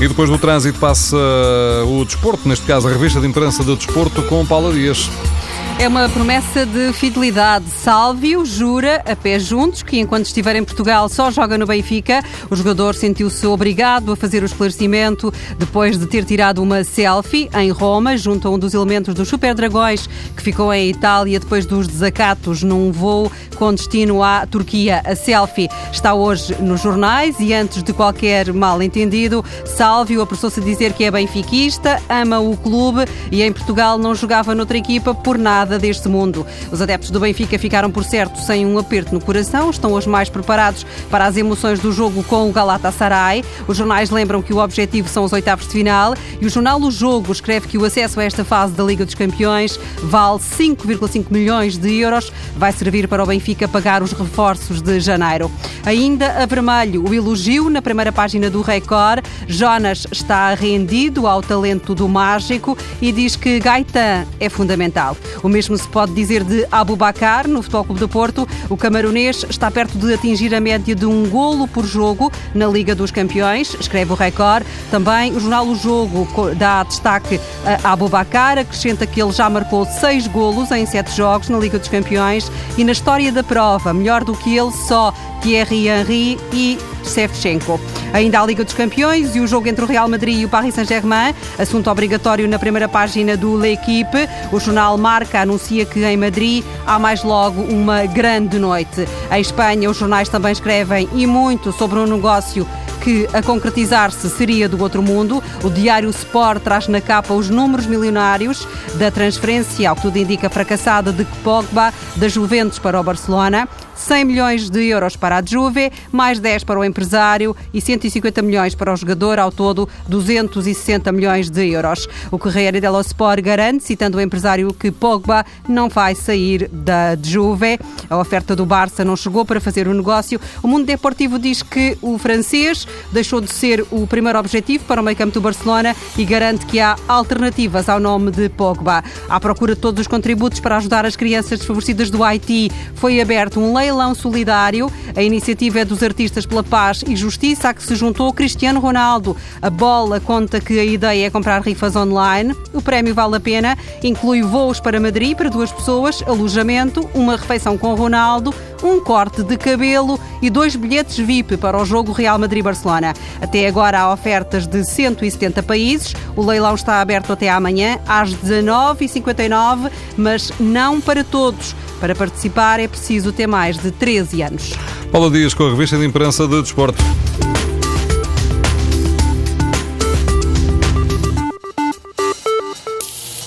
E depois do trânsito passa o desporto, neste caso a revista de imprensa do desporto com Paula Dias. É uma promessa de fidelidade. Sálvio jura, a pé juntos, que enquanto estiver em Portugal só joga no Benfica. O jogador sentiu-se obrigado a fazer o esclarecimento depois de ter tirado uma selfie em Roma, junto a um dos elementos dos Super Dragões, que ficou em Itália depois dos desacatos num voo com destino à Turquia. A selfie está hoje nos jornais e antes de qualquer mal-entendido, Sálvio apressou-se a dizer que é benfiquista, ama o clube e em Portugal não jogava noutra equipa por nada nada deste mundo. Os adeptos do Benfica ficaram, por certo, sem um aperto no coração, estão hoje mais preparados para as emoções do jogo com o Galatasaray. Os jornais lembram que o objetivo são os oitavos de final e o jornal O Jogo escreve que o acesso a esta fase da Liga dos Campeões vale 5,5 milhões de euros. Vai servir para o Benfica pagar os reforços de janeiro. Ainda a vermelho, o elogio na primeira página do Record. Jonas está rendido ao talento do mágico e diz que Gaetan é fundamental. O mesmo se pode dizer de Abubacar, no Futebol Clube do Porto. O camaronês está perto de atingir a média de um golo por jogo na Liga dos Campeões, escreve o Record. Também o jornal O Jogo dá destaque a Abubacar, acrescenta que ele já marcou seis golos em sete jogos na Liga dos Campeões e na história da prova, melhor do que ele, só Thierry Henry e Shevchenko. Ainda a Liga dos Campeões e o jogo entre o Real Madrid e o Paris Saint-Germain, assunto obrigatório na primeira página do L'Equipe. O jornal Marca anuncia que em Madrid há mais logo uma grande noite. Em Espanha, os jornais também escrevem e muito sobre um negócio que a concretizar-se seria do outro mundo. O Diário Sport traz na capa os números milionários da transferência, ao que tudo indica fracassada, de Pogba da Juventus para o Barcelona. 100 milhões de euros para a Juve, mais 10 para o empresário e 150 milhões para o jogador, ao todo 260 milhões de euros. O Correio dello Sport garante, citando o empresário, que Pogba não vai sair da Juve. A oferta do Barça não chegou para fazer o negócio. O mundo deportivo diz que o francês deixou de ser o primeiro objetivo para o meio campo do Barcelona e garante que há alternativas ao nome de Pogba. À procura de todos os contributos para ajudar as crianças desfavorecidas do Haiti, foi aberto um leilão solidário. A iniciativa é dos Artistas pela Paz e Justiça, a que se juntou Cristiano Ronaldo. A bola conta que a ideia é comprar rifas online. O prémio vale a pena, inclui voos para Madrid para duas pessoas, alojamento, uma refeição com Ronaldo, um corte de cabelo e dois bilhetes VIP para o jogo Real Madrid-Barcelona. Até agora há ofertas de 170 países. O leilão está aberto até amanhã às 19h59, mas não para todos. Para participar é preciso ter mais de 13 anos. Paulo Dias com a revista de imprensa de Desporto.